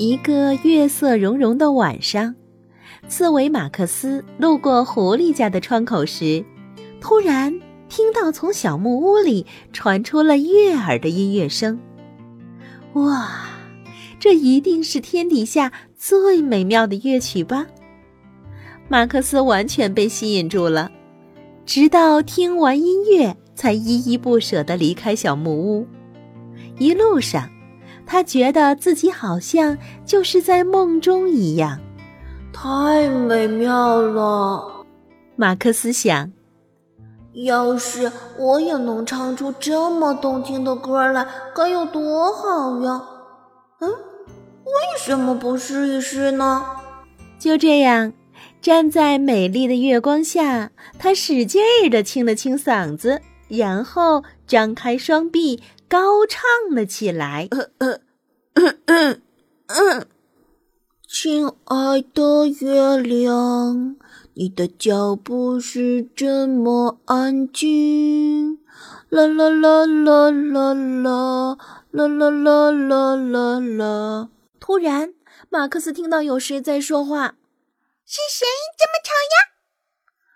一个月色融融的晚上，刺猬马克思路过狐狸家的窗口时，突然听到从小木屋里传出了悦耳的音乐声。哇，这一定是天底下最美妙的乐曲吧！马克思完全被吸引住了，直到听完音乐，才依依不舍地离开小木屋。一路上。他觉得自己好像就是在梦中一样，太美妙了。马克思想，要是我也能唱出这么动听的歌来，该有多好呀！嗯，为什么不试一试呢？就这样，站在美丽的月光下，他使劲儿地清了清嗓子，然后张开双臂。高唱了起来。亲爱的月亮，你的脚步是这么安静。啦啦啦啦啦啦啦啦啦啦啦啦。突然，马克思听到有谁在说话。是谁这么吵呀？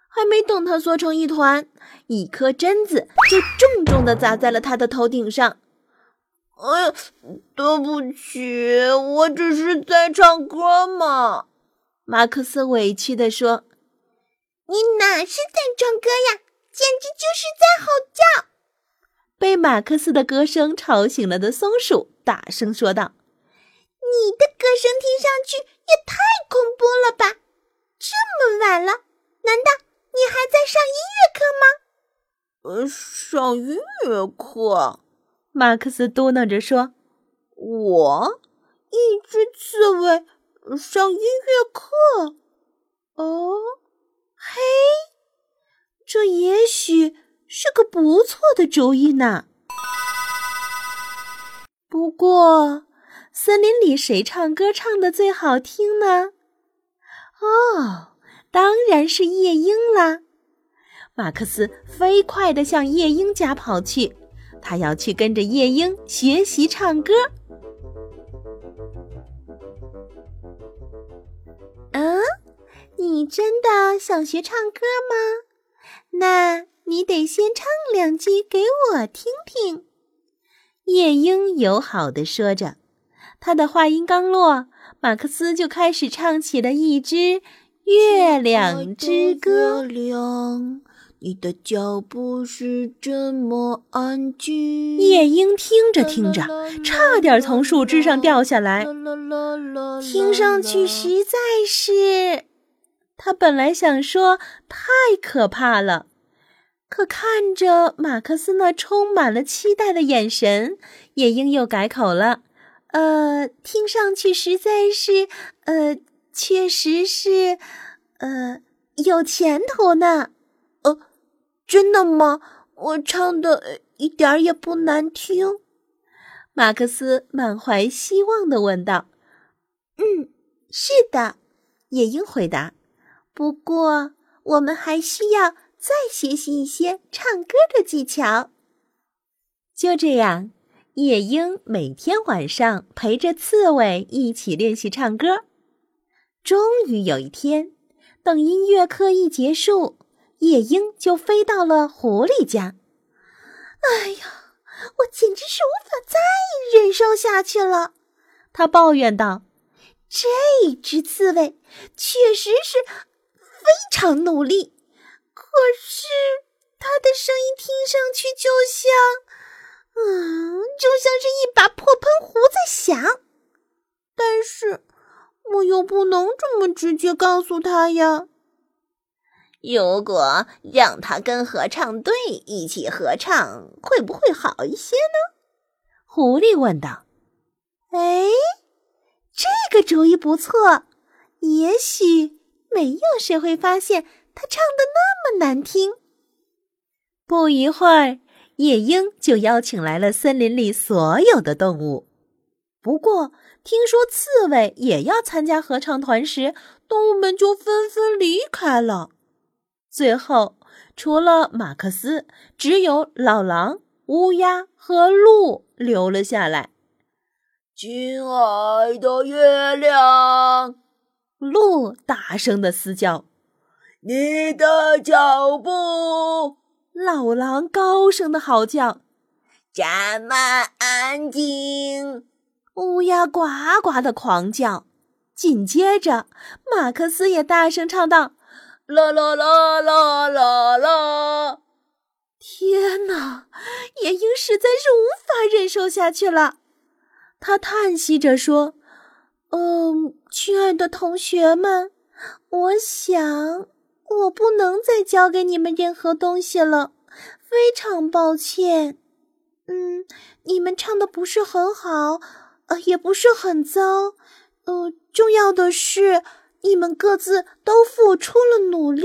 还没等他缩成一团，一颗榛子就重重的砸在了他的头顶上。哎呀，对不起，我只是在唱歌嘛。马克思委屈地说：“你哪是在唱歌呀，简直就是在吼叫！”被马克思的歌声吵醒了的松鼠大声说道：“你的歌声听上去也太恐怖了吧！这么晚了，难道……”你还在上音乐课吗？呃，上音乐课。马克思嘟囔着说：“我一只刺猬上音乐课。哦，嘿，这也许是个不错的主意呢。不过，森林里谁唱歌唱的最好听呢？哦。”当然是夜莺啦！马克思飞快地向夜莺家跑去，他要去跟着夜莺学习唱歌。嗯，你真的想学唱歌吗？那你得先唱两句给我听听。夜莺友好的说着，他的话音刚落，马克思就开始唱起了一支。月亮之歌，你的脚步是这么安静。夜莺听着听着，差点从树枝上掉下来，听上去实在是……他本来想说太可怕了，可看着马克思那充满了期待的眼神，夜莺又改口了：“呃，听上去实在是……呃。”确实是，呃，有前途呢。真的吗？我唱的一点儿也不难听。马克思满怀希望的问道。“嗯，是的。”夜莺回答。“不过，我们还需要再学习一些唱歌的技巧。”就这样，夜莺每天晚上陪着刺猬一起练习唱歌。终于有一天，等音乐课一结束，夜莺就飞到了狐狸家。哎呀，我简直是无法再忍受下去了！他抱怨道：“这只刺猬确实是非常努力，可是它的声音听上去就像……嗯，就像是一把破喷壶在响。但是……”我又不能这么直接告诉他呀。如果让他跟合唱队一起合唱，会不会好一些呢？狐狸问道：“哎，这个主意不错，也许没有谁会发现他唱的那么难听。”不一会儿，夜莺就邀请来了森林里所有的动物。不过，听说刺猬也要参加合唱团时，动物们就纷纷离开了。最后，除了马克思，只有老狼、乌鸦和鹿留了下来。亲爱的月亮，鹿大声的嘶叫：“你的脚步！”老狼高声的嚎叫：“这么安静！”乌鸦呱呱的狂叫。紧接着，马克思也大声唱道：“啦啦啦啦啦啦！”天哪，夜莺实在是无法忍受下去了。他叹息着说：“嗯，亲爱的同学们，我想。”我不能再教给你们任何东西了，非常抱歉。嗯，你们唱的不是很好，呃，也不是很糟。呃，重要的是，你们各自都付出了努力。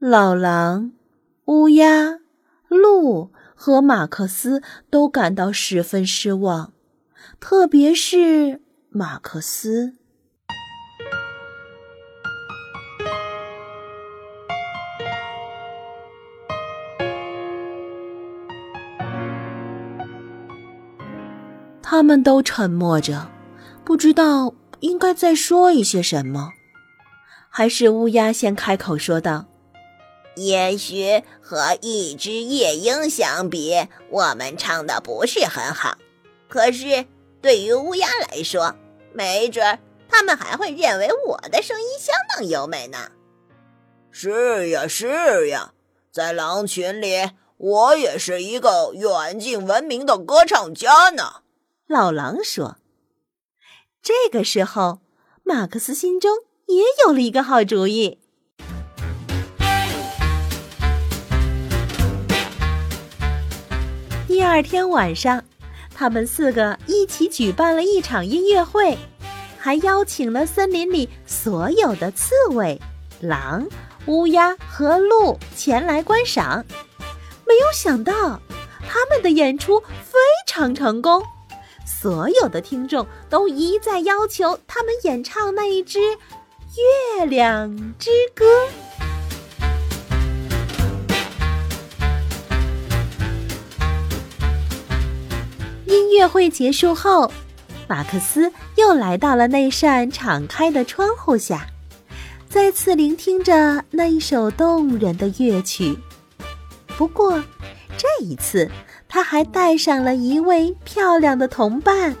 老狼、乌鸦、鹿和马克思都感到十分失望，特别是马克思。他们都沉默着，不知道应该再说一些什么。还是乌鸦先开口说道：“也许和一只夜莺相比，我们唱的不是很好。可是对于乌鸦来说，没准他们还会认为我的声音相当优美呢。”“是呀，是呀，在狼群里，我也是一个远近闻名的歌唱家呢。”老狼说：“这个时候，马克思心中也有了一个好主意。第二天晚上，他们四个一起举办了一场音乐会，还邀请了森林里所有的刺猬、狼、乌鸦和鹿前来观赏。没有想到，他们的演出非常成功。”所有的听众都一再要求他们演唱那一支《月亮之歌》。音乐会结束后，马克思又来到了那扇敞开的窗户下，再次聆听着那一首动人的乐曲。不过，这一次。他还带上了一位漂亮的同伴，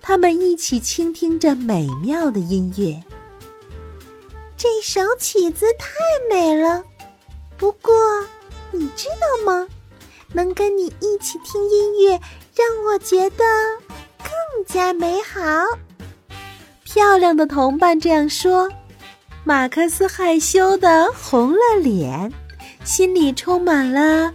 他们一起倾听着美妙的音乐。这首曲子太美了，不过你知道吗？能跟你一起听音乐，让我觉得更加美好。漂亮的同伴这样说，马克思害羞的红了脸，心里充满了。